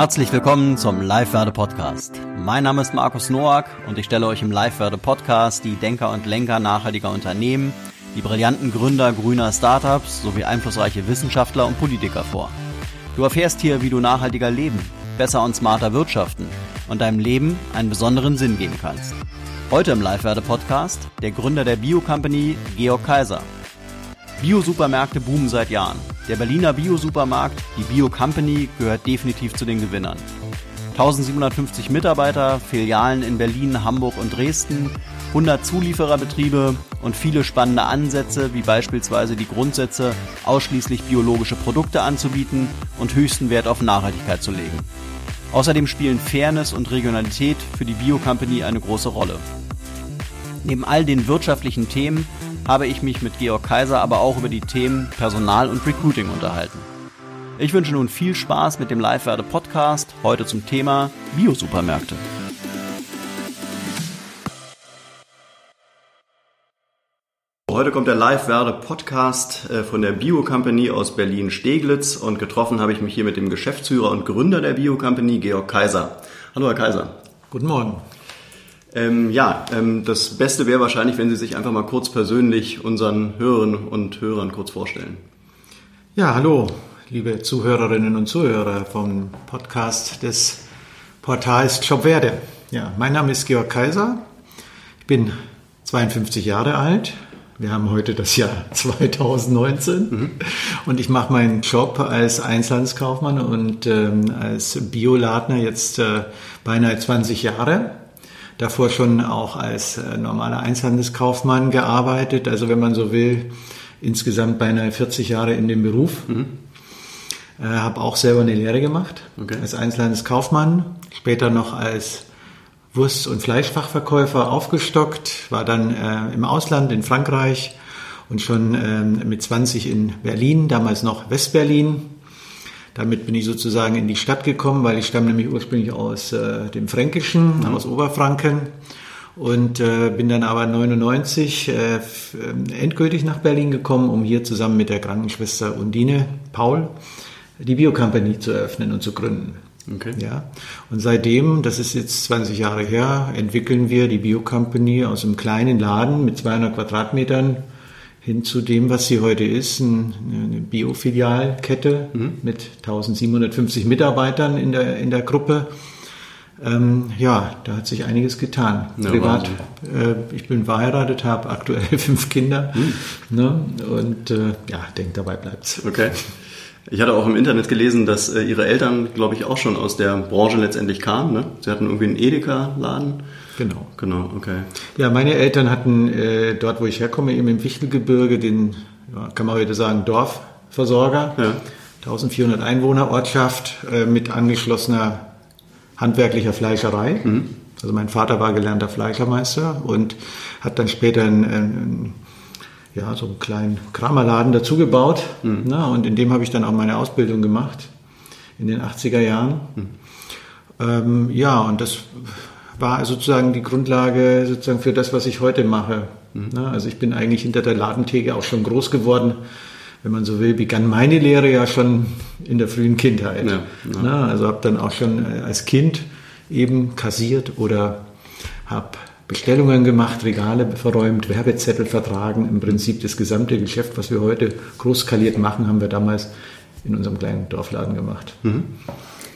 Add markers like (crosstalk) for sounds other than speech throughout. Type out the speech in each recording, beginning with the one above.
Herzlich willkommen zum Live-Werde Podcast. Mein Name ist Markus Noack und ich stelle euch im Live-Werde Podcast die Denker und Lenker nachhaltiger Unternehmen, die brillanten Gründer grüner Startups sowie einflussreiche Wissenschaftler und Politiker vor. Du erfährst hier, wie du nachhaltiger leben, besser und smarter wirtschaften und deinem Leben einen besonderen Sinn geben kannst. Heute im Live-Werde-Podcast der Gründer der Bio-Company, Georg Kaiser. Bio-Supermärkte boomen seit Jahren. Der Berliner Bio-Supermarkt, die Bio-Company, gehört definitiv zu den Gewinnern. 1750 Mitarbeiter, Filialen in Berlin, Hamburg und Dresden, 100 Zuliefererbetriebe und viele spannende Ansätze, wie beispielsweise die Grundsätze, ausschließlich biologische Produkte anzubieten und höchsten Wert auf Nachhaltigkeit zu legen. Außerdem spielen Fairness und Regionalität für die Bio-Company eine große Rolle. Neben all den wirtschaftlichen Themen habe ich mich mit Georg Kaiser aber auch über die Themen Personal und Recruiting unterhalten. Ich wünsche nun viel Spaß mit dem Live-Werde Podcast, heute zum Thema Bio-Supermärkte. Heute kommt der Live-Werde-Podcast äh, von der Bio-Company aus Berlin-Steglitz und getroffen habe ich mich hier mit dem Geschäftsführer und Gründer der Bio-Company, Georg Kaiser. Hallo, Herr Kaiser. Guten Morgen. Ähm, ja, ähm, das Beste wäre wahrscheinlich, wenn Sie sich einfach mal kurz persönlich unseren Hörerinnen und Hörern kurz vorstellen. Ja, hallo, liebe Zuhörerinnen und Zuhörer vom Podcast des Portals Jobwerde. Ja, mein Name ist Georg Kaiser. Ich bin 52 Jahre alt. Wir haben heute das Jahr (laughs) 2019 mhm. und ich mache meinen Job als Einzelhandelskaufmann und ähm, als Bioladner jetzt äh, beinahe 20 Jahre davor schon auch als äh, normaler Einzelhandelskaufmann gearbeitet. Also wenn man so will, insgesamt beinahe 40 Jahre in dem Beruf. Mhm. Äh, habe auch selber eine Lehre gemacht okay. als Einzelhandelskaufmann, später noch als Wurst- und Fleischfachverkäufer aufgestockt, war dann äh, im Ausland in Frankreich und schon ähm, mit 20 in Berlin, damals noch Westberlin, damit bin ich sozusagen in die Stadt gekommen, weil ich stamme nämlich ursprünglich aus äh, dem Fränkischen, mhm. aus Oberfranken und äh, bin dann aber 99 äh, äh, endgültig nach Berlin gekommen, um hier zusammen mit der Krankenschwester Undine Paul die Biocompany zu eröffnen und zu gründen. Okay. Ja. Und seitdem, das ist jetzt 20 Jahre her, entwickeln wir die Biocompany aus einem kleinen Laden mit 200 Quadratmetern hin zu dem, was sie heute ist, eine Biofilialkette mhm. mit 1750 Mitarbeitern in der, in der Gruppe. Ähm, ja, da hat sich einiges getan. Ja, Privat, äh, ich bin verheiratet, habe aktuell (laughs) fünf Kinder mhm. ne? und äh, ja, denke, dabei bleibt's. Okay. Ich hatte auch im Internet gelesen, dass äh, Ihre Eltern, glaube ich, auch schon aus der Branche letztendlich kamen. Ne? Sie hatten irgendwie einen Edeka-Laden. Genau. Genau, okay. Ja, meine Eltern hatten äh, dort, wo ich herkomme, eben im Wichtelgebirge, den, ja, kann man heute sagen, Dorfversorger. Ja. 1400 Einwohner Ortschaft äh, mit angeschlossener handwerklicher Fleischerei. Mhm. Also mein Vater war gelernter Fleischermeister und hat dann später einen, einen ja, so einen kleinen Kramerladen dazu gebaut. Mhm. Na, und in dem habe ich dann auch meine Ausbildung gemacht in den 80er Jahren. Mhm. Ähm, ja, und das war sozusagen die Grundlage sozusagen für das, was ich heute mache. Mhm. Also ich bin eigentlich hinter der Ladentheke auch schon groß geworden. Wenn man so will, begann meine Lehre ja schon in der frühen Kindheit. Ja, ja. Also habe dann auch schon äh, als Kind eben kassiert oder habe Bestellungen gemacht, Regale verräumt, Werbezettel vertragen. Im Prinzip das gesamte Geschäft, was wir heute großskaliert machen, haben wir damals in unserem kleinen Dorfladen gemacht. Mhm.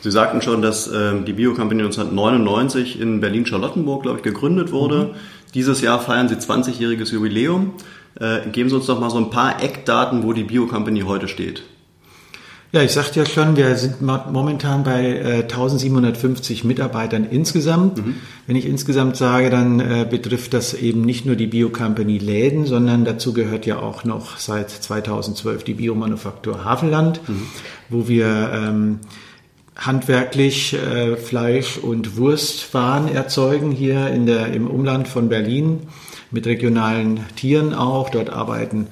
Sie sagten schon, dass äh, die Bio-Company 1999 in Berlin-Charlottenburg, glaube ich, gegründet wurde. Mhm. Dieses Jahr feiern Sie 20-jähriges Jubiläum. Äh, geben Sie uns doch mal so ein paar Eckdaten, wo die Bio-Company heute steht. Ja, ich sagte ja schon, wir sind momentan bei äh, 1750 Mitarbeitern insgesamt. Mhm. Wenn ich insgesamt sage, dann äh, betrifft das eben nicht nur die Bio-Company Läden, sondern dazu gehört ja auch noch seit 2012 die Biomanufaktur Havelland, mhm. wo wir ähm, handwerklich äh, Fleisch- und Wurstwaren erzeugen hier in der, im Umland von Berlin mit regionalen Tieren auch. Dort arbeiten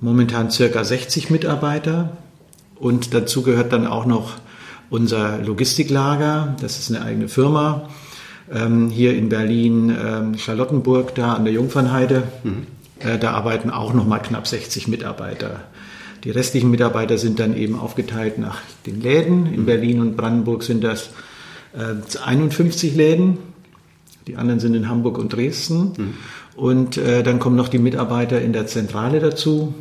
momentan circa 60 Mitarbeiter und dazu gehört dann auch noch unser Logistiklager. Das ist eine eigene Firma ähm, hier in Berlin, ähm, Charlottenburg, da an der Jungfernheide. Mhm. Äh, da arbeiten auch noch mal knapp 60 Mitarbeiter die restlichen Mitarbeiter sind dann eben aufgeteilt nach den Läden. In Berlin und Brandenburg sind das äh, 51 Läden. Die anderen sind in Hamburg und Dresden. Mhm. Und äh, dann kommen noch die Mitarbeiter in der Zentrale dazu.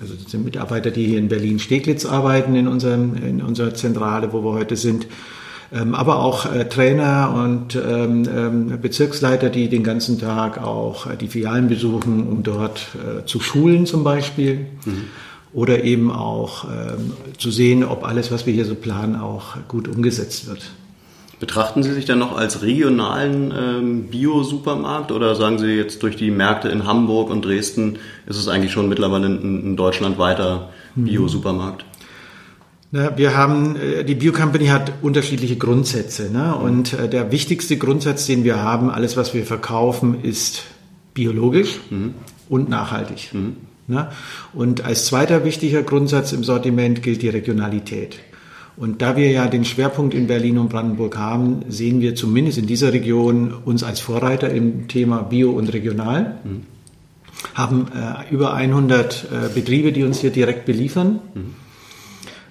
Also das sind Mitarbeiter, die hier in Berlin-Steglitz arbeiten, in, unserem, in unserer Zentrale, wo wir heute sind. Ähm, aber auch äh, Trainer und ähm, ähm, Bezirksleiter, die den ganzen Tag auch äh, die Filialen besuchen, um dort äh, zu schulen zum Beispiel. Mhm. Oder eben auch ähm, zu sehen, ob alles, was wir hier so planen, auch gut umgesetzt wird. Betrachten Sie sich dann noch als regionalen ähm, Bio-Supermarkt oder sagen Sie jetzt durch die Märkte in Hamburg und Dresden ist es eigentlich schon mittlerweile ein, ein deutschlandweiter mhm. Bio-Supermarkt? Na, wir haben, äh, die Bio-Company hat unterschiedliche Grundsätze. Ne? Und äh, der wichtigste Grundsatz, den wir haben, alles, was wir verkaufen, ist biologisch mhm. und nachhaltig. Mhm. Ne? Und als zweiter wichtiger Grundsatz im Sortiment gilt die Regionalität. Und da wir ja den Schwerpunkt in Berlin und Brandenburg haben, sehen wir zumindest in dieser Region uns als Vorreiter im Thema Bio und Regional. Mhm. Haben äh, über 100 äh, Betriebe, die uns hier direkt beliefern. Mhm.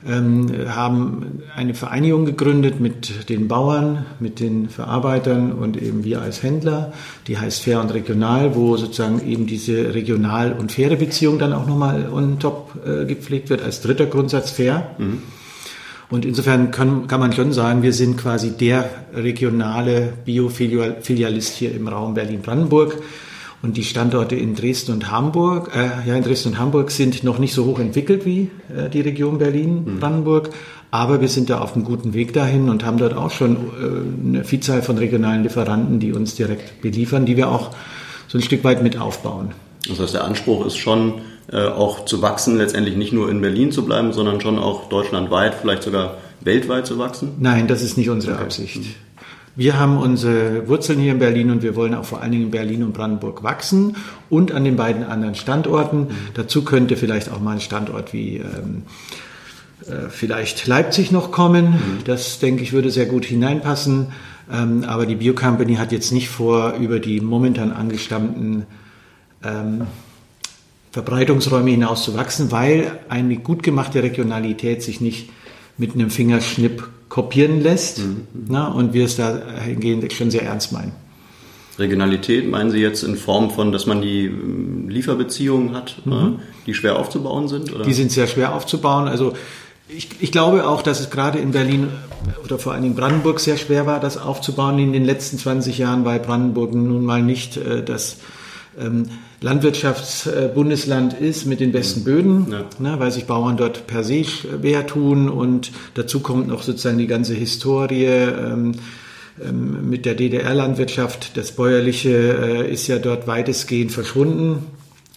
Ähm, haben eine Vereinigung gegründet mit den Bauern, mit den Verarbeitern und eben wir als Händler, die heißt Fair und Regional, wo sozusagen eben diese regional- und faire Beziehung dann auch nochmal on top äh, gepflegt wird, als dritter Grundsatz fair. Mhm. Und insofern kann, kann man schon sagen, wir sind quasi der regionale Biofilialist hier im Raum Berlin-Brandenburg. Und die Standorte in Dresden und Hamburg, äh, ja, in Dresden und Hamburg sind noch nicht so hoch entwickelt wie äh, die Region Berlin-Brandenburg. Mhm. Aber wir sind da auf einem guten Weg dahin und haben dort auch schon äh, eine Vielzahl von regionalen Lieferanten, die uns direkt beliefern, die wir auch so ein Stück weit mit aufbauen. Das heißt, der Anspruch ist schon, äh, auch zu wachsen, letztendlich nicht nur in Berlin zu bleiben, sondern schon auch deutschlandweit, vielleicht sogar weltweit zu wachsen? Nein, das ist nicht unsere okay. Absicht. Wir haben unsere Wurzeln hier in Berlin und wir wollen auch vor allen Dingen in Berlin und Brandenburg wachsen und an den beiden anderen Standorten. Mhm. Dazu könnte vielleicht auch mal ein Standort wie ähm, äh, vielleicht Leipzig noch kommen. Mhm. Das, denke ich, würde sehr gut hineinpassen. Ähm, aber die Biocompany hat jetzt nicht vor, über die momentan angestammten ähm, Verbreitungsräume hinaus zu wachsen, weil eine gut gemachte Regionalität sich nicht mit einem Fingerschnipp kopieren lässt mhm. na, und wir es da hingehend schon sehr ernst meinen. Regionalität meinen Sie jetzt in Form von, dass man die ähm, Lieferbeziehungen hat, mhm. die schwer aufzubauen sind? Oder? Die sind sehr schwer aufzubauen. Also ich, ich, glaube auch, dass es gerade in Berlin oder vor allen Dingen Brandenburg sehr schwer war, das aufzubauen in den letzten 20 Jahren, weil Brandenburg nun mal nicht äh, das Landwirtschaftsbundesland ist mit den besten mhm. Böden, ja. ne, weil sich Bauern dort per se schwer tun und dazu kommt noch sozusagen die ganze Historie ähm, ähm, mit der DDR-Landwirtschaft. Das Bäuerliche äh, ist ja dort weitestgehend verschwunden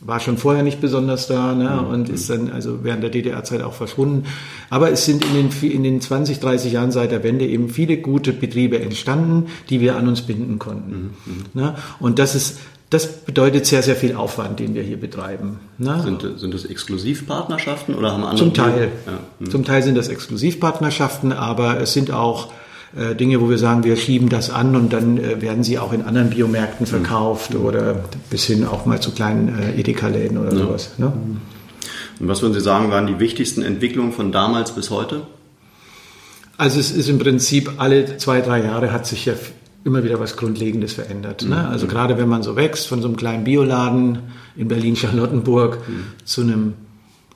war schon vorher nicht besonders da ne, mhm. und ist dann also während der DDR-Zeit auch verschwunden. Aber es sind in den, in den 20, 30 Jahren seit der Wende eben viele gute Betriebe entstanden, die wir an uns binden konnten. Mhm. mhm. Ne? Und das ist das bedeutet sehr, sehr viel Aufwand, den wir hier betreiben. Ne? Sind, sind das Exklusivpartnerschaften oder haben andere? Zum Teil. Ja. Hm. Zum Teil sind das Exklusivpartnerschaften, aber es sind auch äh, Dinge, wo wir sagen, wir schieben das an und dann äh, werden sie auch in anderen Biomärkten hm. verkauft mhm. oder bis hin auch mal zu kleinen äh, Edeka-Läden oder ja. sowas. Ne? Hm. Und was würden Sie sagen, waren die wichtigsten Entwicklungen von damals bis heute? Also es ist im Prinzip alle zwei, drei Jahre hat sich ja immer wieder was Grundlegendes verändert. Ne? Mhm. Also gerade wenn man so wächst von so einem kleinen Bioladen in Berlin-Charlottenburg mhm. zu einem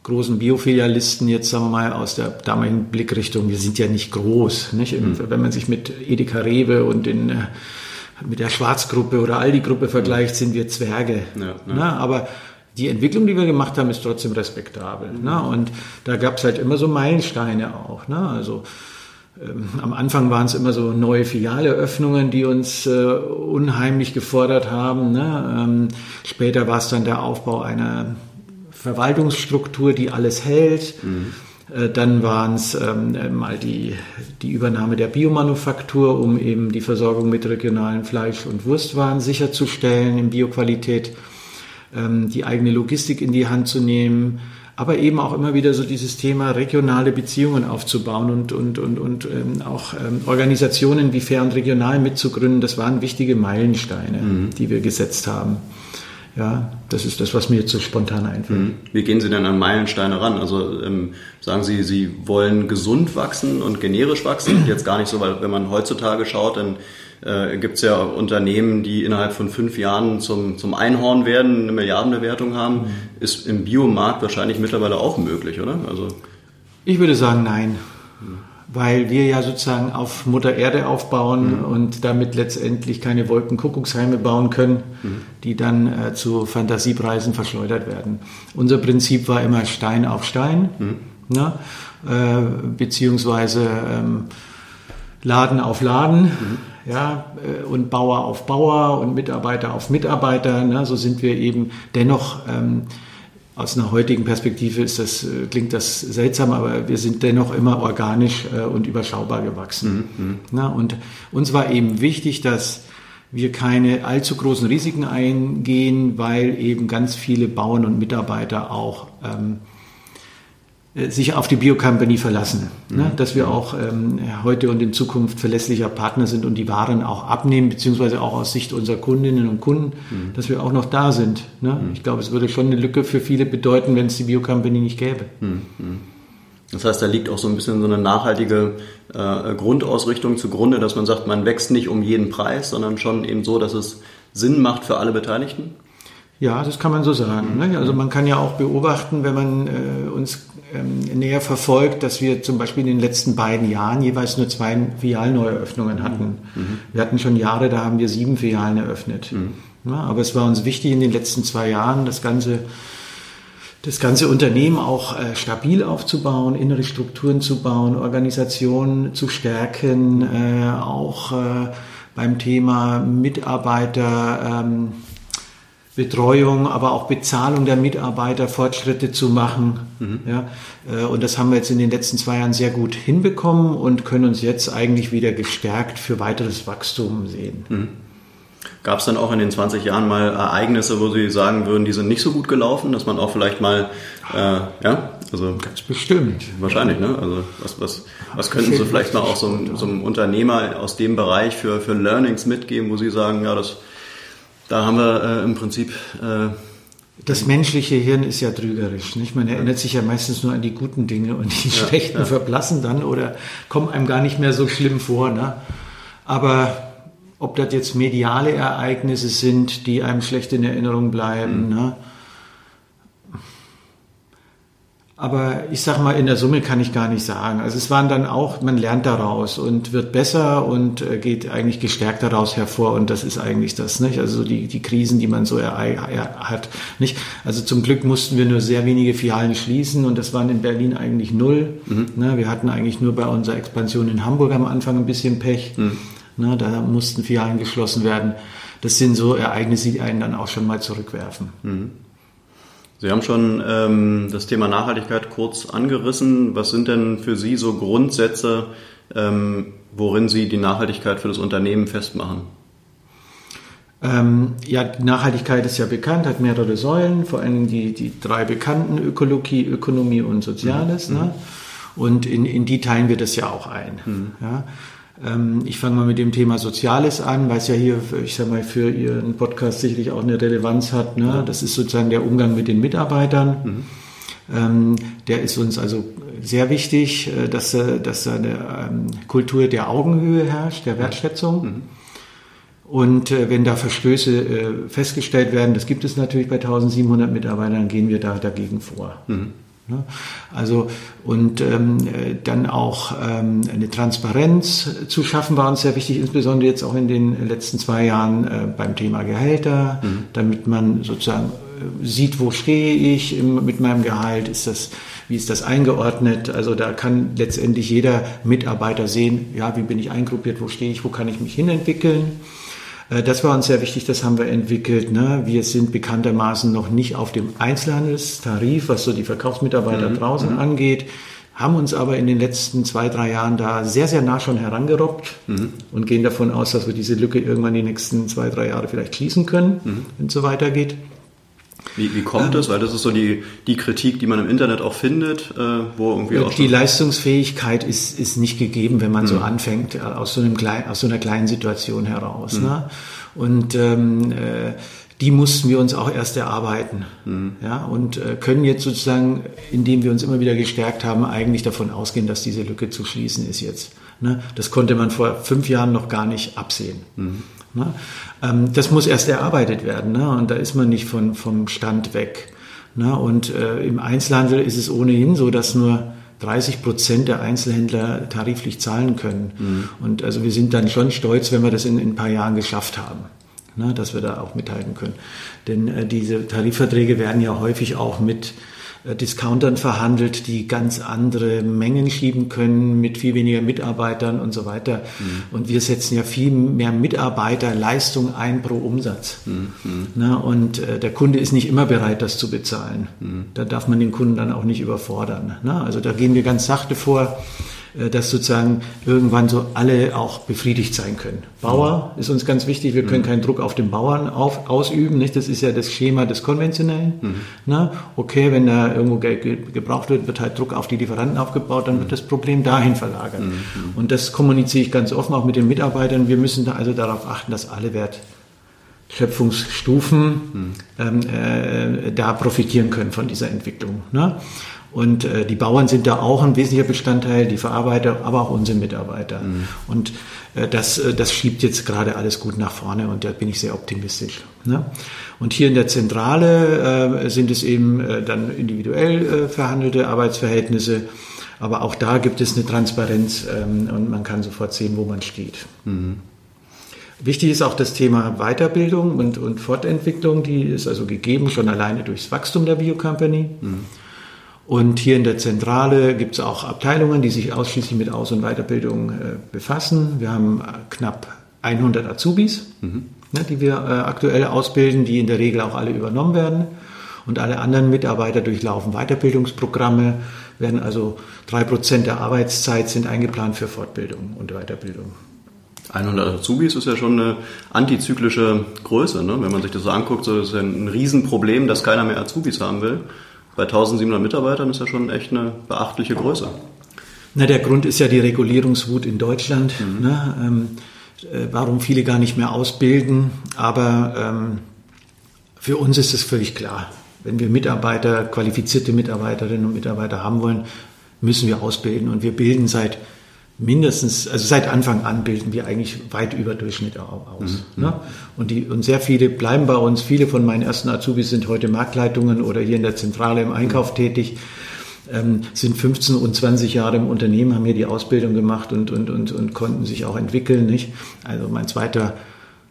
großen Biofilialisten, jetzt sagen wir mal aus der damaligen Blickrichtung, wir sind ja nicht groß. Nicht? Mhm. Wenn man sich mit Edeka Rewe und den, äh, mit der Schwarzgruppe oder Aldi-Gruppe vergleicht, sind wir Zwerge. Ja, ja. Ne? Aber die Entwicklung, die wir gemacht haben, ist trotzdem respektabel. Ne? Und da gab es halt immer so Meilensteine auch. Ne? Also am Anfang waren es immer so neue Filialeöffnungen, die uns äh, unheimlich gefordert haben. Ne? Ähm, später war es dann der Aufbau einer Verwaltungsstruktur, die alles hält. Mhm. Äh, dann waren es ähm, mal die, die Übernahme der Biomanufaktur, um eben die Versorgung mit regionalen Fleisch- und Wurstwaren sicherzustellen in Bioqualität, ähm, die eigene Logistik in die Hand zu nehmen aber eben auch immer wieder so dieses Thema regionale Beziehungen aufzubauen und, und, und, und ähm, auch ähm, Organisationen wie Fair und Regional mitzugründen. Das waren wichtige Meilensteine, mhm. die wir gesetzt haben Ja, das ist das, was mir jetzt so spontan einfällt. Mhm. Wie gehen Sie denn an Meilensteine ran? Also ähm, sagen Sie, Sie wollen gesund wachsen und generisch wachsen? (clears throat) Jetzt gar nicht so, weil wenn man heutzutage schaut, dann äh, gibt es ja Unternehmen, die innerhalb von fünf Jahren zum, zum Einhorn werden, eine Milliardenbewertung haben. Mhm. Ist im Biomarkt wahrscheinlich mittlerweile auch möglich, oder? Also ich würde sagen, nein. Mhm weil wir ja sozusagen auf Mutter Erde aufbauen mhm. und damit letztendlich keine Wolkenkuckucksheime bauen können, mhm. die dann äh, zu Fantasiepreisen verschleudert werden. Unser Prinzip war immer Stein auf Stein, mhm. ne? äh, beziehungsweise ähm, Laden auf Laden. Mhm. Ja, äh, und Bauer auf Bauer und Mitarbeiter auf Mitarbeiter. Ne? So sind wir eben dennoch ähm, aus einer heutigen Perspektive ist das, äh, klingt das seltsam, aber wir sind dennoch immer organisch äh, und überschaubar gewachsen. Mhm, mhm. Na, und uns war eben wichtig, dass wir keine allzu großen Risiken eingehen, weil eben ganz viele Bauern und Mitarbeiter auch ähm, äh, sich auf die Biocompany verlassen, ne? mhm. dass wir auch ähm, heute und in Zukunft verlässlicher Partner sind und die Waren auch abnehmen, beziehungsweise auch aus Sicht unserer Kundinnen und Kunden, mhm. dass wir auch noch da sind. Ne? Mhm. Ich glaube, es würde schon eine Lücke für viele bedeuten, wenn es die Biocompany nicht gäbe. Mhm. Mhm. Das heißt, da liegt auch so ein bisschen so eine nachhaltige äh, Grundausrichtung zugrunde, dass man sagt, man wächst nicht um jeden Preis, sondern schon eben so, dass es Sinn macht für alle Beteiligten? Ja, das kann man so sagen. Ne? Also man kann ja auch beobachten, wenn man äh, uns ähm, näher verfolgt, dass wir zum Beispiel in den letzten beiden Jahren jeweils nur zwei Filialneueröffnungen hatten. Mhm. Wir hatten schon Jahre, da haben wir sieben Filialen eröffnet. Mhm. Ja, aber es war uns wichtig in den letzten zwei Jahren, das ganze das ganze Unternehmen auch äh, stabil aufzubauen, innere Strukturen zu bauen, Organisationen zu stärken, äh, auch äh, beim Thema Mitarbeiter ähm, Betreuung, aber auch Bezahlung der Mitarbeiter Fortschritte zu machen. Mhm. Ja, äh, und das haben wir jetzt in den letzten zwei Jahren sehr gut hinbekommen und können uns jetzt eigentlich wieder gestärkt für weiteres Wachstum sehen. Mhm. Gab es dann auch in den 20 Jahren mal Ereignisse, wo Sie sagen würden, die sind nicht so gut gelaufen, dass man auch vielleicht mal, äh, ja, also ganz bestimmt. Wahrscheinlich, ne? Also was, was, was könnten Sie vielleicht mal auch so, so einem Unternehmer aus dem Bereich für, für Learnings mitgeben, wo Sie sagen, ja, das da haben wir äh, im Prinzip. Äh, das menschliche Hirn ist ja trügerisch. Nicht? Man erinnert sich ja meistens nur an die guten Dinge und die ja, schlechten ja. verblassen dann oder kommen einem gar nicht mehr so schlimm vor. Ne? Aber ob das jetzt mediale Ereignisse sind, die einem schlecht in Erinnerung bleiben, mhm. ne? Aber ich sag mal, in der Summe kann ich gar nicht sagen. Also es waren dann auch, man lernt daraus und wird besser und äh, geht eigentlich gestärkt daraus hervor und das ist eigentlich das, nicht? Also die, die Krisen, die man so er, hat, nicht? Also zum Glück mussten wir nur sehr wenige Filialen schließen und das waren in Berlin eigentlich null. Mhm. Ne? Wir hatten eigentlich nur bei unserer Expansion in Hamburg am Anfang ein bisschen Pech. Mhm. Ne? Da mussten Filialen geschlossen werden. Das sind so Ereignisse, die einen dann auch schon mal zurückwerfen. Mhm. Sie haben schon ähm, das Thema Nachhaltigkeit kurz angerissen. Was sind denn für Sie so Grundsätze, ähm, worin Sie die Nachhaltigkeit für das Unternehmen festmachen? Ähm, ja, Nachhaltigkeit ist ja bekannt, hat mehrere Säulen, vor allem die, die drei bekannten, Ökologie, Ökonomie und Soziales. Mhm. Ne? Und in, in die teilen wir das ja auch ein. Mhm. Ja? Ähm, ich fange mal mit dem Thema Soziales an, weil es ja hier, ich sag mal, für Ihren Podcast sicherlich auch eine Relevanz hat. Ne? Das ist sozusagen der Umgang mit den Mitarbeitern. Mhm. Ähm, der ist uns also sehr wichtig, äh, dass, dass eine ähm, Kultur der Augenhöhe herrscht, der Wertschätzung. Mhm. Und äh, wenn da Verstöße äh, festgestellt werden, das gibt es natürlich bei 1700 Mitarbeitern, gehen wir da dagegen vor. Mhm. Ne? Also und ähm, dann auch ähm, eine Transparenz zu schaffen war uns sehr wichtig, insbesondere jetzt auch in den letzten zwei Jahren äh, beim Thema Gehälter, mhm. damit man sozusagen äh, sieht, wo stehe ich im, mit meinem Gehalt, ist das, wie ist das eingeordnet? Also da kann letztendlich jeder Mitarbeiter sehen, ja, wie bin ich eingruppiert, wo stehe ich, wo kann ich mich hinentwickeln. Äh, das war uns sehr wichtig, das haben wir entwickelt. Ne? Wir sind bekanntermaßen noch nicht auf dem Einzelhandelstarif, was so die Verkaufsmitarbeiter mhm. draußen mhm. angeht, haben uns aber in den letzten zwei, drei Jahren da sehr, sehr nah schon herangerobbt mhm. und gehen davon aus, dass wir diese Lücke irgendwann die nächsten zwei, drei Jahre vielleicht schließen können, mhm. wenn es so weitergeht. Wie, wie kommt ähm, das? Weil das ist so die, die Kritik, die man im Internet auch findet, äh, wo irgendwie auch Die Leistungsfähigkeit ist, ist nicht gegeben, wenn man mhm. so anfängt, äh, aus so, einem klein, aus so einer kleinen Situation heraus. Mhm. Ne? Und ähm, äh, die mussten wir uns auch erst erarbeiten. Mhm. Ja, und äh, können jetzt sozusagen, indem wir uns immer wieder gestärkt haben, eigentlich davon ausgehen, dass diese Lücke zu schließen ist jetzt. Ne? Das konnte man vor fünf Jahren noch gar nicht absehen. Ne? Ähm, das muss erst erarbeitet werden. Ne? Und da ist man nicht von, vom Stand weg. Ne? Und äh, im Einzelhandel ist es ohnehin so, dass nur 30 Prozent der Einzelhändler tariflich zahlen können. Mhm. Und also wir sind dann schon stolz, wenn wir das in, in ein paar Jahren geschafft haben ne, dass wir da auch mithalten können. Denn äh, diese Tarifverträge werden ja häufig auch mit Discountern verhandelt, die ganz andere Mengen schieben können mit viel weniger Mitarbeitern und so weiter. Mhm. Und wir setzen ja viel mehr Mitarbeiterleistung ein pro Umsatz. Mhm. Na, und äh, der Kunde ist nicht immer bereit, das zu bezahlen. Mhm. Da darf man den Kunden dann auch nicht überfordern. Na, also da gehen wir ganz sachte vor. Äh, dass sozusagen irgendwann so alle auch befriedigt sein können. Bauer ist uns ganz wichtig, wir können mhm. keinen Druck auf den Bauern auf, ausüben, nicht? das ist ja das Schema des Konventionellen. Mhm. Na, okay, wenn da irgendwo Geld gebraucht wird, wird halt Druck auf die Lieferanten aufgebaut, dann wird mhm. das Problem dahin verlagert. Mhm. Und das kommuniziere ich ganz offen auch mit den Mitarbeitern. Wir müssen da also darauf achten, dass alle Wertschöpfungsstufen mhm. ähm, äh, da profitieren können von dieser Entwicklung. Ne? Und äh, die Bauern sind da auch ein wesentlicher Bestandteil, die Verarbeiter, aber auch unsere Mitarbeiter. Mhm. Und äh, das, äh, das schiebt jetzt gerade alles gut nach vorne und da bin ich sehr optimistisch. Ne? Und hier in der Zentrale äh, sind es eben äh, dann individuell äh, verhandelte Arbeitsverhältnisse. Aber auch da gibt es eine Transparenz ähm, und man kann sofort sehen, wo man steht. Mhm. Wichtig ist auch das Thema Weiterbildung und, und Fortentwicklung, die ist also gegeben schon alleine durchs Wachstum der Biocompany. Mhm. Und hier in der Zentrale gibt es auch Abteilungen, die sich ausschließlich mit Aus- und Weiterbildung äh, befassen. Wir haben äh, knapp 100 Azubis, mhm. ne, die wir äh, aktuell ausbilden, die in der Regel auch alle übernommen werden. Und alle anderen Mitarbeiter durchlaufen Weiterbildungsprogramme, werden also drei Prozent der Arbeitszeit sind eingeplant für Fortbildung und Weiterbildung. 100 Azubis ist ja schon eine antizyklische Größe. Ne? Wenn man sich das so anguckt, so ist ja ein Riesenproblem, dass keiner mehr Azubis haben will bei 1700 Mitarbeitern ist ja schon echt eine beachtliche Größe. Na, der Grund ist ja die Regulierungswut in Deutschland. Mhm. Ne? Ähm, äh, warum viele gar nicht mehr ausbilden. Aber ähm, für uns ist es völlig klar. Wenn wir Mitarbeiter, qualifizierte Mitarbeiterinnen und Mitarbeiter haben wollen, müssen wir ausbilden. Und wir bilden seit mindestens, also seit Anfang an bilden wir eigentlich weit über Durchschnitt aus. Mhm. Ne? Und, die, und sehr viele bleiben bei uns. Viele von meinen ersten Azubis sind heute Marktleitungen oder hier in der Zentrale im Einkauf mhm. tätig, ähm, sind 15 und 20 Jahre im Unternehmen, haben hier die Ausbildung gemacht und, und, und, und konnten sich auch entwickeln. Nicht? Also mein zweiter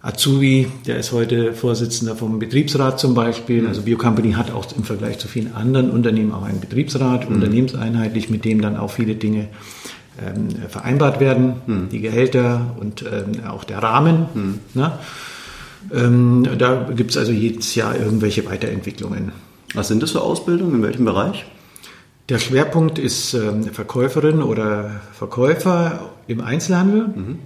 Azubi, der ist heute Vorsitzender vom Betriebsrat zum Beispiel. Mhm. Also Biocompany hat auch im Vergleich zu vielen anderen Unternehmen auch einen Betriebsrat, mhm. unternehmenseinheitlich, mit dem dann auch viele Dinge vereinbart werden, hm. die Gehälter und ähm, auch der Rahmen. Hm. Ne? Ähm, da gibt es also jedes Jahr irgendwelche Weiterentwicklungen. Was sind das für Ausbildungen? In welchem Bereich? Der Schwerpunkt ist ähm, Verkäuferin oder Verkäufer im Einzelhandel, mhm.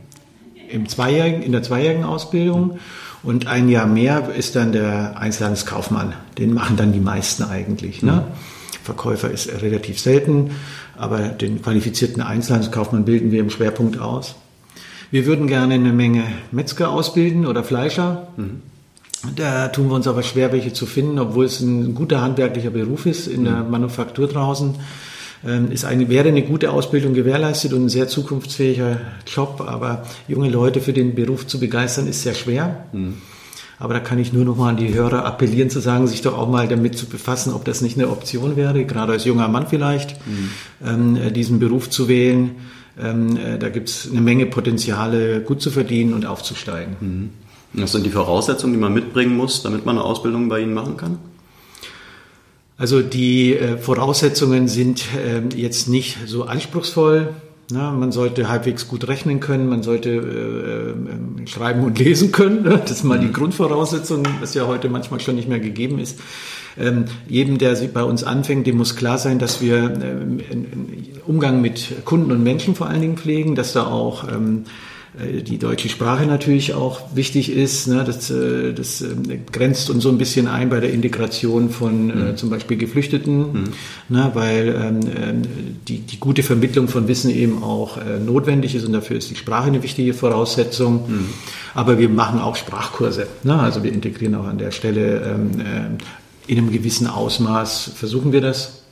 im zweijährigen, in der zweijährigen Ausbildung. Und ein Jahr mehr ist dann der Einzelhandelskaufmann. Den machen dann die meisten eigentlich. Ne? Mhm. Verkäufer ist relativ selten, aber den qualifizierten Einzelhandelskaufmann bilden wir im Schwerpunkt aus. Wir würden gerne eine Menge Metzger ausbilden oder Fleischer. Mhm. Da tun wir uns aber schwer, welche zu finden, obwohl es ein guter handwerklicher Beruf ist in der mhm. Manufaktur draußen. Ähm, ist eine, wäre eine gute Ausbildung gewährleistet und ein sehr zukunftsfähiger Job, aber junge Leute für den Beruf zu begeistern ist sehr schwer. Mhm. Aber da kann ich nur noch mal an die Hörer appellieren, zu sagen, sich doch auch mal damit zu befassen, ob das nicht eine Option wäre, gerade als junger Mann vielleicht, mhm. ähm, äh, diesen Beruf zu wählen. Ähm, äh, da gibt es eine Menge Potenziale, gut zu verdienen und aufzusteigen. Mhm. Was sind die Voraussetzungen, die man mitbringen muss, damit man eine Ausbildung bei Ihnen machen kann? Also die äh, Voraussetzungen sind äh, jetzt nicht so anspruchsvoll. Na, man sollte halbwegs gut rechnen können, man sollte äh, äh, schreiben und lesen können. Ne? (laughs) Das ist mal die mhm. Grundvoraussetzung, was ja heute manchmal schon nicht mehr gegeben ist. Ähm, jedem, der bei uns anfängt, dem muss klar sein, dass wir ähm, Umgang mit Kunden und Menschen vor allen Dingen pflegen, dass da auch ähm, äh, die deutsche Sprache natürlich auch wichtig ist. Ne? Das, äh, das ähm, grenzt uns so ein bisschen ein bei der Integration von äh, mhm. zum Beispiel Geflüchteten, mhm. ne? weil ähm, ähm, die, die gute Vermittlung von Wissen eben auch äh, notwendig ist und dafür ist die Sprache eine wichtige Voraussetzung. Mhm. Aber wir machen auch Sprachkurse. Ne? Also wir integrieren auch an der Stelle ähm, äh, in einem gewissen Ausmaß, versuchen wir das.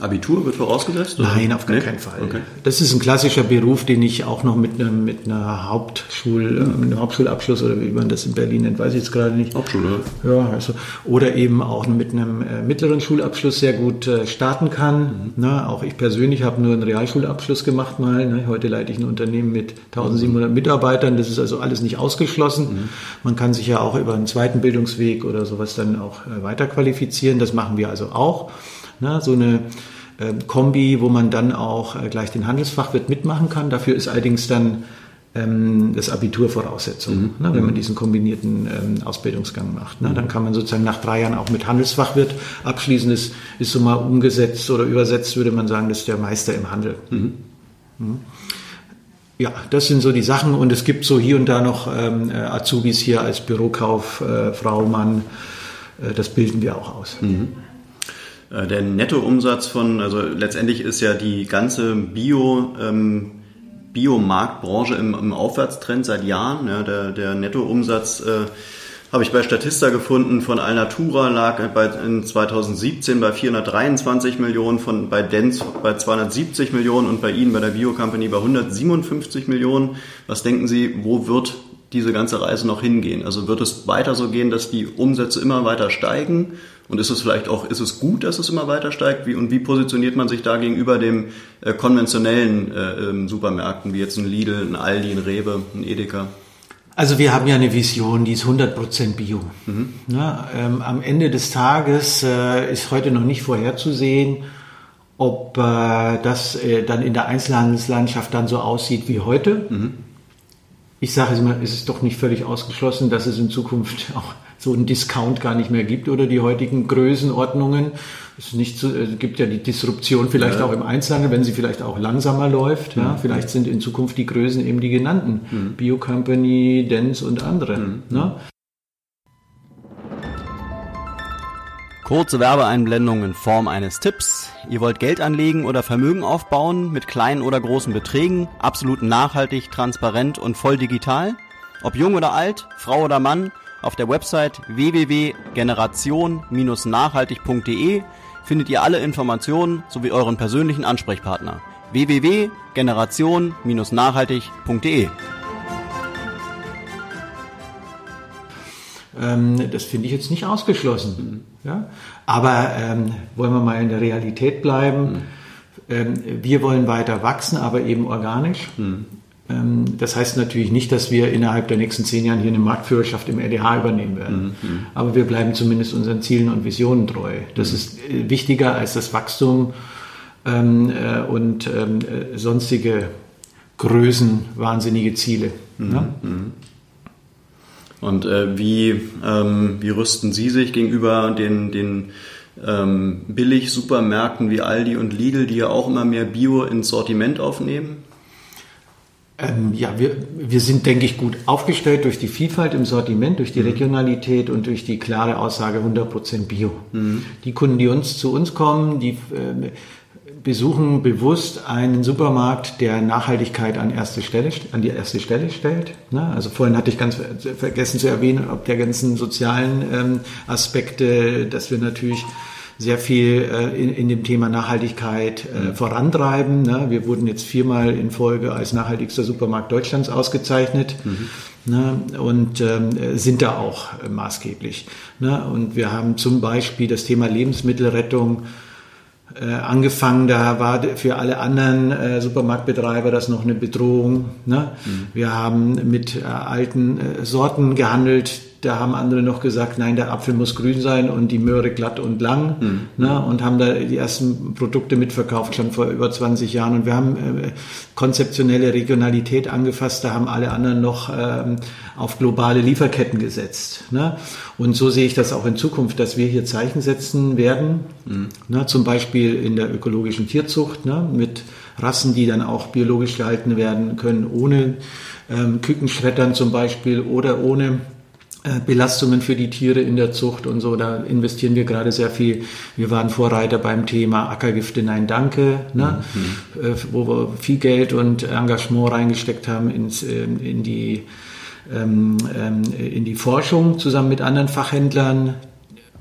Abitur wird vorausgesetzt? Oder? Nein, auf gar nee? keinen Fall. Okay. Das ist ein klassischer Beruf, den ich auch noch mit, einem, mit einer Hauptschul, mhm. mit einem Hauptschulabschluss oder wie man das in Berlin nennt, weiß ich jetzt gerade nicht. Hauptschule. Ja, also, oder eben auch mit einem äh, mittleren Schulabschluss sehr gut äh, starten kann. Mhm. Na, auch ich persönlich habe nur einen Realschulabschluss gemacht mal. Ne? Heute leite ich ein Unternehmen mit 1700 mhm. Mitarbeitern. Das ist also alles nicht ausgeschlossen. Mhm. Man kann sich ja auch über einen zweiten Bildungsweg oder sowas dann auch äh, weiter qualifizieren. Das machen wir also auch. Na, so eine äh, Kombi, wo man dann auch äh, gleich den Handelsfachwirt mitmachen kann. Dafür ist allerdings dann ähm, das Abitur Voraussetzung, mhm. ne, wenn man mhm. diesen kombinierten ähm, Ausbildungsgang macht. Ne, dann kann man sozusagen nach drei Jahren auch mit Handelsfachwirt abschließen. Das ist so mal umgesetzt oder übersetzt, würde man sagen, das ist der Meister im Handel. Mhm. Mhm. Ja, das sind so die Sachen und es gibt so hier und da noch ähm, äh, Azubis hier als Bürokauffrau, äh, Mann. Äh, das bilden wir auch aus. Mhm. Äh, der Nettoumsatz von, also letztendlich ist ja die ganze Bio, ähm, Biomarktbranche im, im Aufwärtstrend seit Jahren. Ja, der, der Nettoumsatz äh, habe ich bei Statista gefunden von Alnatura lag bei, in 2017 bei 423 Millionen, von, bei Dens bei 270 Millionen und bei Ihnen bei der Bio Company bei 157 Millionen. Was denken Sie, wo wird diese ganze Reise noch hingehen? Also wird es weiter so gehen, dass die Umsätze immer weiter steigen? Und ist es vielleicht auch, ist es gut, dass es immer weiter steigt? Wie, und wie positioniert man sich da gegenüber dem äh, konventionellen äh, ähm, Supermärkten, wie jetzt ein Lidl, ein Aldi, ein Rewe, ein Edeka? Also wir haben ja eine Vision, die ist 100% Bio. Mhm. Ja, ähm, am Ende des Tages äh, ist heute noch nicht vorherzusehen, ob äh, das äh, dann in der Einzelhandelslandschaft dann so aussieht wie heute. Mhm. Ich sage immer, es ist doch nicht völlig ausgeschlossen, dass es in Zukunft (laughs) auch so einen Discount gar nicht mehr gibt oder die heutigen Größenordnungen. Es nicht so, es gibt ja die Disruption vielleicht ja. auch im Einzelhandel, wenn sie vielleicht auch langsamer läuft. Ja. Mhm. Vielleicht sind in Zukunft die Größen eben die genannten. Mhm. Bio Company, Dens und andere. Mhm. Ne? Kurze Werbeeinblendung in Form eines Tipps. Ihr wollt Geld anlegen oder Vermögen aufbauen mit kleinen oder großen Beträgen, absolut nachhaltig, transparent und voll digital? Ob jung oder alt, Frau oder Mann, auf der Website www.generation-nachhaltig.de findet ihr alle Informationen sowie euren persönlichen Ansprechpartner. www.generation-nachhaltig.de ähm, Das finde ich jetzt nicht ausgeschlossen. Ja? Aber ähm, wollen wir mal in der Realität bleiben. Mhm. Ähm, wir wollen weiter wachsen, aber eben organisch. Mhm. Ähm, das heißt natürlich nicht, dass wir innerhalb der nächsten zehn Jahren hier eine Marktführerschaft im RDH übernehmen werden. Mhm. Aber wir bleiben zumindest unseren Zielen und Visionen treu. Das mhm. ist äh, wichtiger als das Wachstum ähm, äh, und ähm, äh, sonstige Größen, wahnsinnige Ziele. Mhm. Ja? Mhm. Und äh, wie, ähm, wie rüsten Sie sich gegenüber den, den ähm, Billig-Supermärkten wie Aldi und Lidl, die ja auch immer mehr Bio ins Sortiment aufnehmen? Ähm, ja, wir, wir sind, denke ich, gut aufgestellt durch die Vielfalt im Sortiment, durch die mhm. Regionalität und durch die klare Aussage 100% Bio. Mhm. Die Kunden, die uns zu uns kommen, die äh, besuchen bewusst einen Supermarkt, der Nachhaltigkeit an, erste Stelle, an die erste Stelle stellt. Ne? Also vorhin hatte ich ganz vergessen zu erwähnen, ob der ganzen sozialen ähm, Aspekte, dass wir natürlich sehr viel äh, in, in dem Thema Nachhaltigkeit äh, mhm. vorantreiben. Ne? Wir wurden jetzt viermal in Folge als nachhaltigster Supermarkt Deutschlands ausgezeichnet. Mhm. Ne, und ähm, sind da auch äh, maßgeblich. Ne? Und wir haben zum Beispiel das Thema Lebensmittelrettung äh, angefangen, da war für alle anderen äh, Supermarktbetreiber das noch eine Bedrohung. Ne? Mhm. Wir haben mit äh, alten äh, Sorten gehandelt, da haben andere noch gesagt, nein, der Apfel muss grün sein und die Möhre glatt und lang. Mhm. Ne, und haben da die ersten Produkte mitverkauft, schon vor über 20 Jahren. Und wir haben äh, konzeptionelle Regionalität angefasst, da haben alle anderen noch ähm, auf globale Lieferketten gesetzt. Ne? Und so sehe ich das auch in Zukunft, dass wir hier Zeichen setzen werden, mhm. ne, zum Beispiel in der ökologischen Tierzucht ne, mit Rassen, die dann auch biologisch gehalten werden können, ohne ähm, Kükenschreddern zum Beispiel oder ohne Belastungen für die Tiere in der Zucht und so. Da investieren wir gerade sehr viel. Wir waren Vorreiter beim Thema Ackergifte Nein Danke, ne? Mhm. Äh, wo wir viel Geld und Engagement reingesteckt haben ins, ähm, in, die, ähm, ähm, in die Forschung zusammen mit anderen Fachhändlern,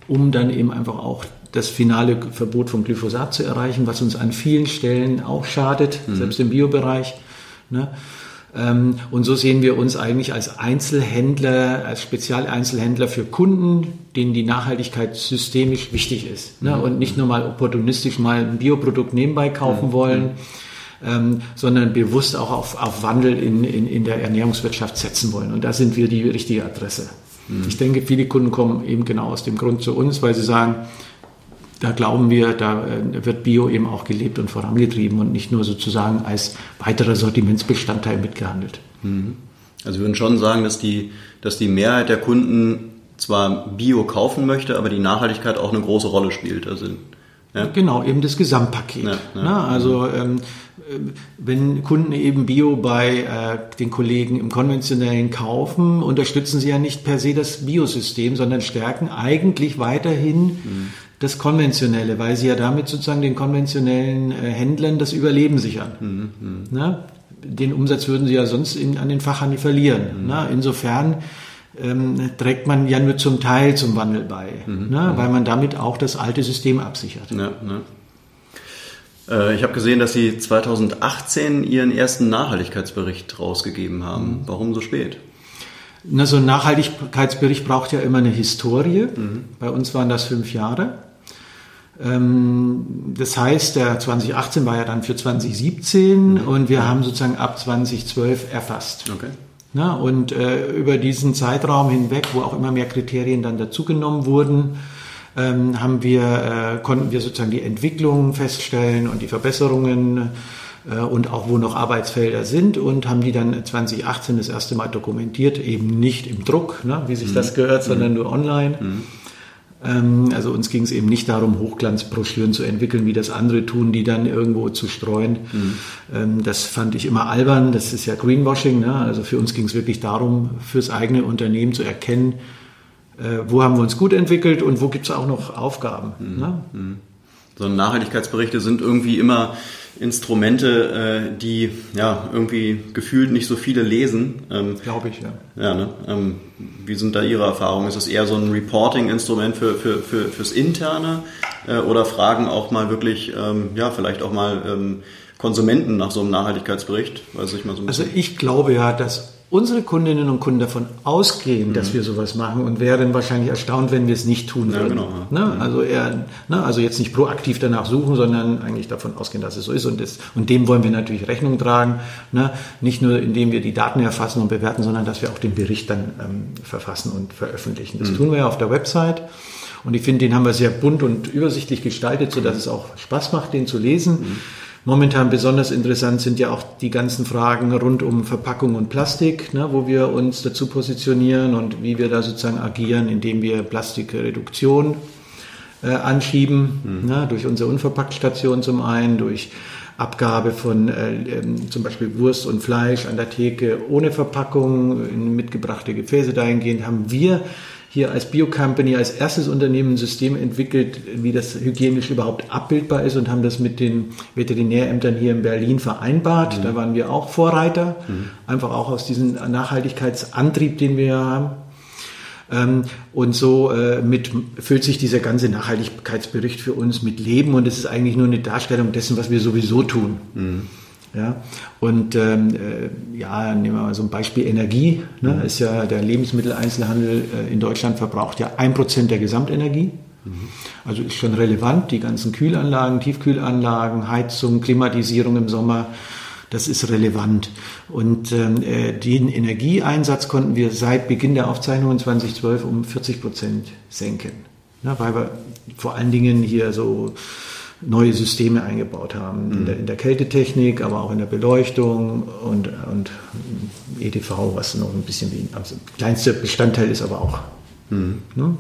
um dann eben einfach auch das finale Verbot von Glyphosat zu erreichen, was uns an vielen Stellen auch schadet, mhm. selbst im Biobereich. Ne? Ähm, und so sehen wir uns eigentlich als Einzelhändler, als Spezialeinzelhändler für Kunden, denen die Nachhaltigkeit systemisch wichtig ist. Ne? Mhm. Und nicht nur mal opportunistisch mal ein Bioprodukt nebenbei kaufen mhm. wollen, ähm, sondern bewusst auch auf, auf Wandel in, in, in der Ernährungswirtschaft setzen wollen. Und da sind wir die richtige Adresse. Mhm. Ich denke, viele Kunden kommen eben genau aus dem Grund zu uns, weil sie sagen, da glauben wir, da äh, wird Bio eben auch gelebt und vorangetrieben und nicht nur sozusagen als weiterer Sortimentsbestandteil mitgehandelt. Mhm. Also wir würden schon sagen, dass die, dass die Mehrheit der Kunden zwar Bio kaufen möchte, aber die Nachhaltigkeit auch eine große Rolle spielt. Also, ja. Genau, eben das Gesamtpaket. Ja, ja. Na, also ähm, wenn Kunden eben Bio bei äh, den Kollegen im konventionellen kaufen, unterstützen sie ja nicht per se das Biosystem, sondern stärken eigentlich weiterhin mhm das Konventionelle, weil sie ja damit sozusagen den konventionellen äh, Händlern das Überleben sichern. Mhm. mhm. Na? Den Umsatz würden sie ja sonst in, an den Fachhandel verlieren. Mhm. Na? Insofern ähm, trägt man ja nur zum Teil zum Wandel bei, mhm. na? Mhm. weil man damit auch das alte System absichert. Ja, ne? äh, ich habe gesehen, dass Sie 2018 Ihren ersten Nachhaltigkeitsbericht rausgegeben haben. Mhm. Warum so spät? Na, so ein Nachhaltigkeitsbericht braucht ja immer eine Historie. Mhm. Bei uns waren das fünf Jahre. Ähm, das heißt, der 2018 war ja dann für 2017 mhm. und wir haben sozusagen ab 2012 erfasst. Okay. Na, und äh, über diesen Zeitraum hinweg, wo auch immer mehr Kriterien dann dazugenommen wurden, ähm, haben wir, äh, konnten wir sozusagen die Entwicklungen feststellen und die Verbesserungen äh, und auch wo noch Arbeitsfelder sind und haben die dann 2018 das erste Mal dokumentiert, eben nicht im Druck, ne, wie sich mhm. das gehört, sondern mhm. nur online. Mhm. Ähm, also uns ging es eben nicht darum, Hochglanzbroschüren zu entwickeln, wie das andere tun, die dann irgendwo zu streuen. Mhm. Ähm, das fand ich immer albern. Das ist ja Greenwashing. Ne? Also für uns ging es wirklich darum, fürs eigene Unternehmen zu erkennen, äh, wo haben wir uns gut entwickelt und wo gibt es auch noch Aufgaben. Mhm. Ne? Mhm. So Nachhaltigkeitsberichte sind irgendwie immer Instrumente, äh, die ja irgendwie gefühlt nicht so viele lesen. Ähm, Glaube ich, ja. Ja, ne? Ähm, wie sind da Ihre Erfahrungen? Ist es eher so ein Reporting-Instrument für, für, für, fürs Interne äh, oder fragen auch mal wirklich, ähm, ja, vielleicht auch mal ähm, Konsumenten nach so einem Nachhaltigkeitsbericht? Weiß ich mal so also ich glaube ja, dass unsere Kundinnen und Kunden davon ausgehen, mhm. dass wir sowas machen und wären wahrscheinlich erstaunt, wenn wir es nicht tun würden. Ja, genau. Ne? Mhm. Also eher, ne? also jetzt nicht proaktiv danach suchen, sondern eigentlich davon ausgehen, dass es so ist und, das, und dem wollen wir natürlich Rechnung tragen. Ne? Nicht nur, indem wir die Daten erfassen und bewerten, sondern dass wir auch den Bericht dann ähm, verfassen und veröffentlichen. Das mhm. tun wir ja auf der Website. Und ich finde, den haben wir sehr bunt und übersichtlich gestaltet, sodass es auch Spaß macht, den zu lesen. Momentan besonders interessant sind ja auch die ganzen Fragen rund um Verpackung und Plastik, ne, wo wir uns dazu positionieren und wie wir da sozusagen agieren, indem wir Plastikreduktion äh, anschieben, mhm. ne, durch unsere Unverpachtstation zum einen, durch Abgabe von äh, ähm, zum Beispiel Wurst und Fleisch an der Theke ohne Verpackung in mitgebrachte Gefäße dahingehend haben wir hier als Bio-Company als erstes Unternehmen ein System entwickelt, wie das hygienisch überhaupt abbildbar ist und haben das mit den Veterinärämtern hier in Berlin vereinbart. Mhm. Da waren wir auch Vorreiter, mhm. einfach auch aus diesem Nachhaltigkeitsantrieb, den wir haben. Ähm, und so äh, mit, füllt sich dieser ganze Nachhaltigkeitsbericht für uns mit Leben und es ist eigentlich nur eine Darstellung dessen, was wir sowieso tun. Mhm. Ja, und ähm, äh, ja, nehmen wir mal so ein Beispiel Energie. Ne? Mhm. Ist ja der Lebensmitteleinzelhandel äh, in Deutschland verbraucht ja ein Prozent der Gesamtenergie. Mhm. Also ist schon relevant, die ganzen Kühlanlagen, Tiefkühlanlagen, Heizung, Klimatisierung im Sommer. Das ist relevant. Und ähm, äh, den Energieeinsatz konnten wir seit Beginn der Aufzeichnungen 2012 um 40 Prozent senken. Ja, weil wir vor allen Dingen hier so neue Systeme eingebaut haben. Mhm. In, der, in, der, Kältetechnik, aber auch in der Beleuchtung und, und EDV, was noch ein bisschen wie, also kleinster Bestandteil ist, aber auch. Mhm. Ne?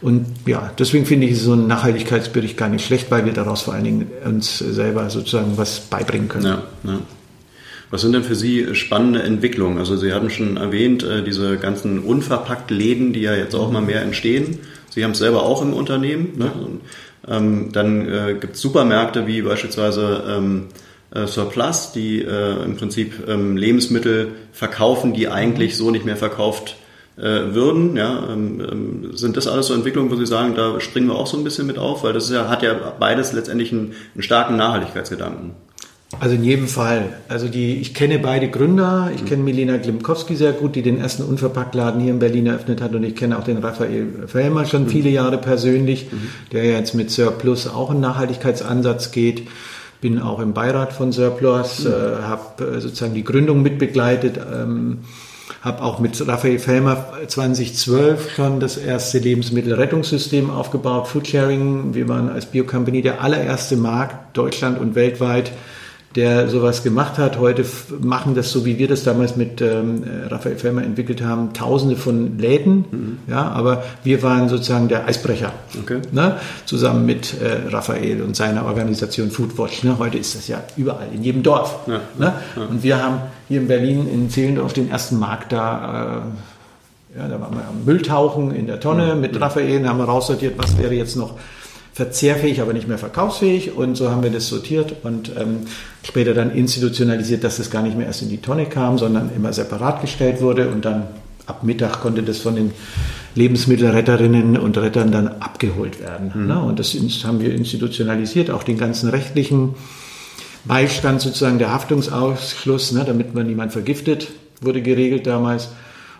Und ja, deswegen finde ich so einen Nachhaltigkeitsbericht gar nicht schlecht, weil wir daraus vor allen Dingen uns selber sozusagen was beibringen können. Ja, ja. Was sind denn für Sie spannende Entwicklungen? Also Sie haben schon erwähnt, äh, diese ganzen unverpackt Läden, die ja jetzt auch mal mehr entstehen. Sie haben es selber auch im Unternehmen. Ne? Ähm, dann äh, gibt es Supermärkte wie beispielsweise ähm, äh, Surplus, die äh, im Prinzip ähm, Lebensmittel verkaufen, die eigentlich so nicht mehr verkauft äh, würden. Ja, ähm, ähm, sind das alles so Entwicklungen, wo Sie sagen, da springen wir auch so ein bisschen mit auf, weil das ja, hat ja beides letztendlich einen, einen starken Nachhaltigkeitsgedanken. Also in jedem Fall. Also die, ich kenne beide Gründer. Ich mhm. kenne Milena Glimkowski sehr gut, die den ersten Unverpacktladen hier in Berlin eröffnet hat. Und ich kenne auch den Raphael Fellmer schon mhm. viele Jahre persönlich, mhm. der jetzt mit Surplus auch einen Nachhaltigkeitsansatz geht. Bin auch im Beirat von Surplus, mhm. äh, habe äh, sozusagen die Gründung mitbegleitet. Ähm, habe auch mit Raphael Fellmer 2012 schon das erste Lebensmittelrettungssystem aufgebaut, Foodsharing. Wir waren als Biocompany der allererste Markt Deutschland und weltweit, der sowas gemacht hat. Heute machen das so, wie wir das damals mit ähm, Raphael Fellmer entwickelt haben, tausende von Läden. Mhm. Ja, aber wir waren sozusagen der Eisbrecher. Okay. Ne? Zusammen mit äh, Raphael und seiner Organisation Foodwatch. Ne? Heute ist das ja überall, in jedem Dorf. Ja. Ne? Ja. Und wir haben hier in Berlin in Zehlendorf den ersten Markt da. Äh, ja, da waren wir am Mülltauchen in der Tonne mit Raphael, haben wir raussortiert, was wäre jetzt noch verzehrfähig, aber nicht mehr verkaufsfähig. Und so haben wir das sortiert und ähm, später dann institutionalisiert, dass es gar nicht mehr erst in die Tonne kam, sondern immer separat gestellt wurde. Und dann ab Mittag konnte das von den Lebensmittelretterinnen und Rettern dann abgeholt werden. Mhm. Ne? Und das haben wir institutionalisiert, auch den ganzen rechtlichen Beistand sozusagen, der Haftungsausschluss, ne, damit man niemand vergiftet, wurde geregelt damals.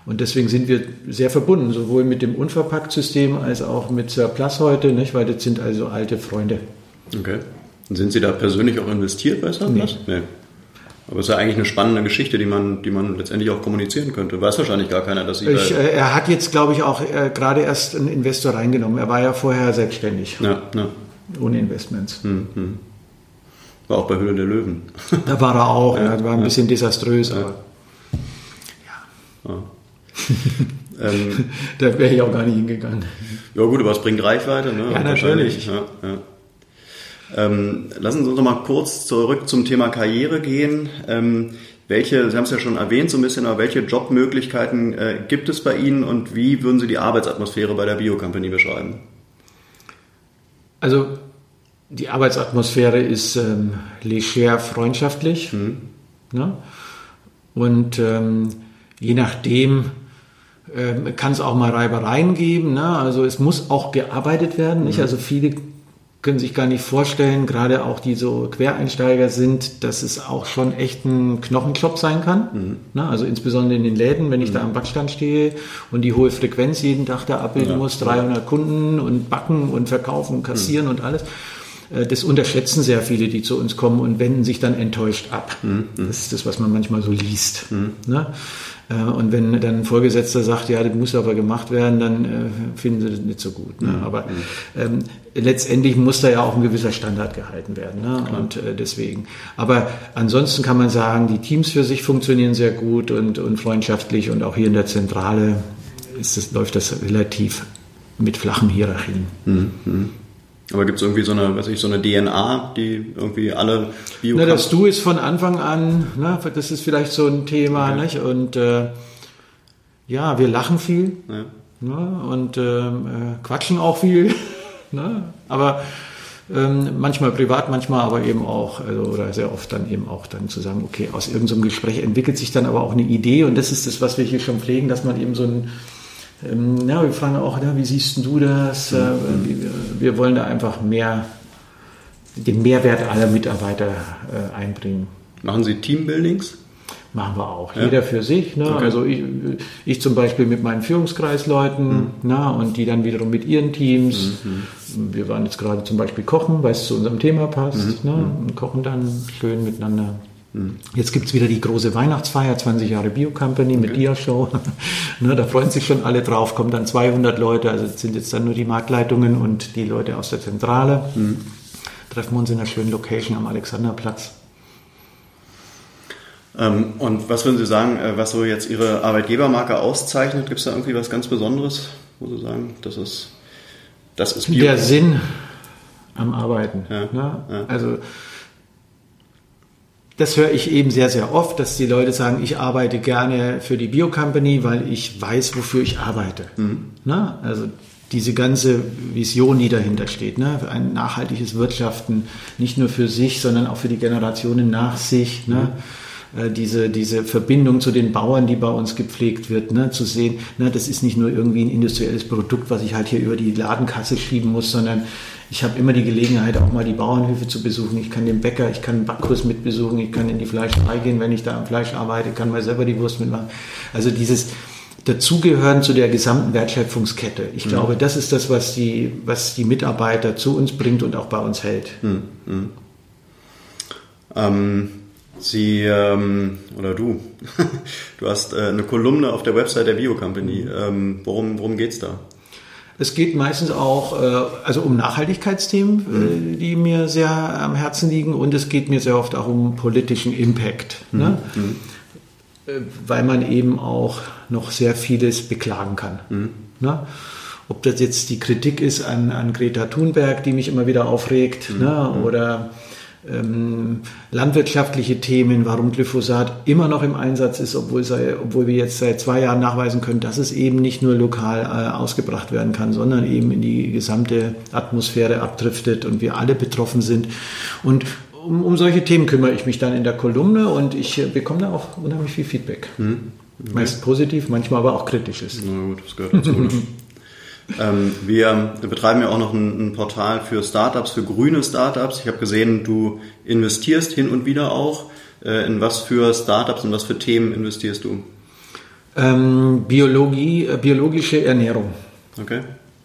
Und deswegen sind wir sehr verbunden, sowohl mit dem Unverpackt-System als auch mit Surplus heute, nicht? weil das sind also alte Freunde. Okay. Und sind Sie da persönlich auch investiert bei Surplus? Nee. nee. Aber es ist ja eigentlich eine spannende Geschichte, die man, die man letztendlich auch kommunizieren könnte. Weiß wahrscheinlich gar keiner, dass Sie. Ich, äh, er hat jetzt, glaube ich, auch äh, gerade erst einen Investor reingenommen. Er war ja vorher selbstständig. Ja, ja. Ohne Investments. Mhm. War auch bei Höhle der Löwen. Da war er auch. (laughs) ja, ja war ein bisschen desaströs, aber. Ja. (laughs) ähm, da wäre ich auch gar nicht hingegangen. Ja gut, aber es bringt Reichweite. Ne? Ja, natürlich. Ja, ja. Ähm, lassen Sie uns noch mal kurz zurück zum Thema Karriere gehen. Ähm, welche, Sie haben es ja schon erwähnt so ein bisschen, aber welche Jobmöglichkeiten äh, gibt es bei Ihnen und wie würden Sie die Arbeitsatmosphäre bei der Bio-Company beschreiben? Also die Arbeitsatmosphäre ist ähm, leger freundschaftlich. Mhm. Ne? Und ähm, je nachdem ähm, kann es auch mal Reibereien geben. Ne? Also es muss auch gearbeitet werden. Nicht? Mhm. Also viele können sich gar nicht vorstellen, gerade auch die so Quereinsteiger sind, dass es auch schon echt ein Knochenjob sein kann. Mhm. Ne? Also insbesondere in den Läden, wenn ich mhm. da am Backstand stehe und die hohe Frequenz jeden Tag da abbilden ja. muss, 300 Kunden und backen und verkaufen und kassieren mhm. und alles. Äh, das unterschätzen sehr viele, die zu uns kommen und wenden sich dann enttäuscht ab. Mhm. Das ist das, was man manchmal so liest. Mhm. Ne? Äh, und wenn dann ein Vorgesetzter sagt, ja, das muss aber gemacht werden, dann äh, finden sie das nicht so gut. Ne? Mhm. Aber ähm, letztendlich muss da ja auch ein gewisser Standard gehalten werden. Ne? Und äh, deswegen. Aber ansonsten kann man sagen, die Teams für sich funktionieren sehr gut und, und freundschaftlich und auch hier in der Zentrale ist das, läuft das relativ mit flachen Hierarchien. Mhm. Aber gibt es irgendwie so eine, weiß ich, so eine DNA, die irgendwie alle Bio Na, das Du ist von Anfang an, ne, das ist vielleicht so ein Thema, okay. nicht? Und äh, ja, wir lachen viel ja. ne, und ähm, äh, quatschen auch viel. (laughs) ne? Aber ähm, manchmal privat, manchmal aber eben auch, also, oder sehr oft dann eben auch dann zu sagen, okay, aus irgendeinem Gespräch entwickelt sich dann aber auch eine Idee und das ist das, was wir hier schon pflegen, dass man eben so ein ähm, ja, wir fragen auch, ja, wie siehst du das? Äh, wir, wir, wollen da einfach mehr, den Mehrwert aller Mitarbeiter äh, einbringen. Machen Sie Teambuildings? Machen wir auch. Ja. Jeder für sich. Ne? Okay. Also ich, ich, zum Beispiel mit meinen Führungskreisleuten mhm. na, und die dann wiederum mit ihren Teams. Mhm. Wir waren jetzt gerade zum Beispiel kochen, weil es zu unserem Thema passt. Mhm. Ne? Und kochen dann schön miteinander. Jetzt gibt's wieder die große Weihnachtsfeier, 20 Jahre Bio Company mit okay. Dia-Show. (laughs) ne, da freuen sich schon alle drauf, kommen dann 200 Leute, also sind jetzt dann nur die Marktleitungen und die Leute aus der Zentrale. Mhm. Treffen wir uns in einer schönen Location am Alexanderplatz. Ähm, und was würden Sie sagen, äh, was so jetzt Ihre Arbeitgebermarke auszeichnet? Gibt es da irgendwie was ganz Besonderes, wo Sie sagen, das ist, das ist Bio? Der Sinn am Arbeiten. Ja, ne? ja. Also das höre ich eben sehr, sehr oft, dass die Leute sagen, ich arbeite gerne für die Bio-Company, weil ich weiß, wofür ich arbeite. Mhm. Na, also diese ganze Vision, die dahinter steht, ne? ein nachhaltiges Wirtschaften, nicht nur für sich, sondern auch für die Generationen nach sich. Ne? Mhm äh, diese, diese Verbindung zu den Bauern, die bei uns gepflegt wird, ne, zu sehen, ne, das ist nicht nur irgendwie ein industrielles Produkt, was ich halt hier über die Ladenkasse schieben muss, sondern ich habe immer die Gelegenheit, auch mal die Bauernhöfe zu besuchen. Ich kann den Bäcker, ich kann einen Backkurs mitbesuchen, ich kann in die Fleischerei gehen, wenn ich da am Fleisch arbeite, kann mal selber die Wurst mitmachen. Also dieses Dazugehören zu der gesamten Wertschöpfungskette. Ich mhm. glaube, das ist das, was die, was die Mitarbeiter zu uns bringt und auch bei uns hält. Mhm. Mhm. Ähm Sie ähm, oder du, (laughs) du hast äh, eine Kolumne auf der Website der Bio Company. Ähm, worum worum geht's da? Es geht meistens auch äh, also um Nachhaltigkeitsthemen, mhm. äh, die mir sehr am Herzen liegen, und es geht mir sehr oft auch um politischen Impact, mhm. ne? Mhm. Äh, weil man eben auch noch sehr vieles beklagen kann. Mhm. Ne? Ob das jetzt die Kritik ist an, an Greta Thunberg, die mich immer wieder aufregt, mhm. ne? Mhm. oder ähm, landwirtschaftliche Themen, warum Glyphosat immer noch im Einsatz ist, obwohl, sei, obwohl wir jetzt seit zwei Jahren nachweisen können, dass es eben nicht nur lokal äh, ausgebracht werden kann, sondern eben in die gesamte Atmosphäre abdriftet und wir alle betroffen sind. Und um, um solche Themen kümmere ich mich dann in der Kolumne und ich äh, bekomme da auch unheimlich viel Feedback. Hm. Okay. Meist positiv, manchmal aber auch kritisches. Na gut, das gehört dazu. (laughs) Ähm, wir betreiben ja auch noch ein, ein, Portal für Startups, für grüne Startups. Ich habe gesehen, du investierst hin und wieder auch. Äh, in was für Startups, in was für Themen investierst du? Ähm, Biologie, äh, biologische Ernährung. Okay.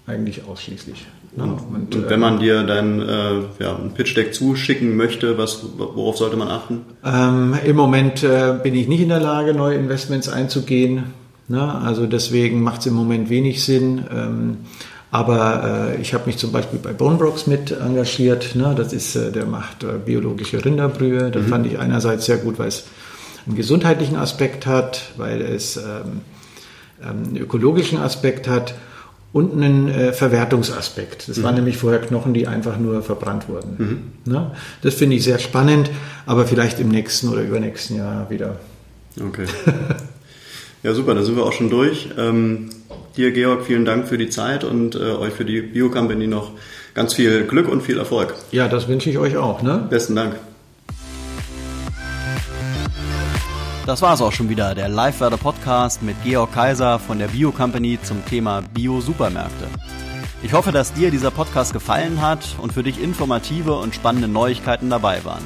Eigentlich ausschließlich. Ja, und, und, und, wenn man dir dein äh, ja, ein Pitch Deck zuschicken möchte, was, worauf sollte man achten? Ähm, Im Moment äh, bin ich nicht in der Lage, neue Investments einzugehen. Ne? Also deswegen macht es im Moment wenig Sinn. Ähm, aber äh, ich habe mich zum Beispiel bei Bonebrocks mit engagiert. Ne? Das ist, äh, der macht äh, biologische Rinderbrühe. Das mhm. fand ich einerseits sehr gut, weil es einen gesundheitlichen Aspekt hat, weil es ähm, ähm einen ökologischen Aspekt hat und einen äh, Verwertungsaspekt. Das mhm. waren nämlich vorher Knochen, die einfach nur verbrannt wurden. Mhm. Ne? Das finde ich sehr spannend, aber vielleicht im nächsten oder übernächsten Jahr wieder. Okay. (laughs) Ja, super, da sind wir auch schon durch. Ähm, dir, Georg, vielen Dank für die Zeit und äh, euch für die Bio-Company noch ganz viel Glück und viel Erfolg. Ja, das wünsche ich euch auch. Ne? Besten Dank. Das war es auch schon wieder, der Live-Werder Podcast mit Georg Kaiser von der Bio Company zum Thema Bio-Supermärkte. Ich hoffe, dass dir dieser Podcast gefallen hat und für dich informative und spannende Neuigkeiten dabei waren.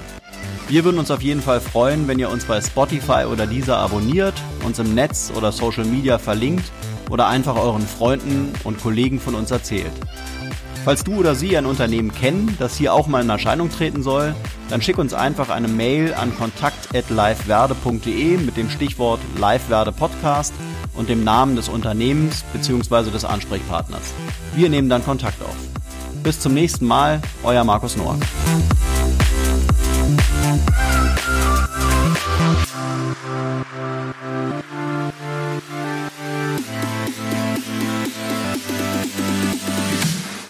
Wir würden uns auf jeden Fall freuen, wenn ihr uns bei Spotify oder dieser abonniert, uns im Netz oder Social Media verlinkt oder einfach euren Freunden und Kollegen von uns erzählt. Falls du oder sie ein Unternehmen kennen, das hier auch mal in Erscheinung treten soll, dann schick uns einfach eine Mail an kontakt@livewerde.de mit dem Stichwort Livewerde Podcast und dem Namen des Unternehmens bzw. des Ansprechpartners. Wir nehmen dann Kontakt auf. Bis zum nächsten Mal, euer Markus Noack. Instagram.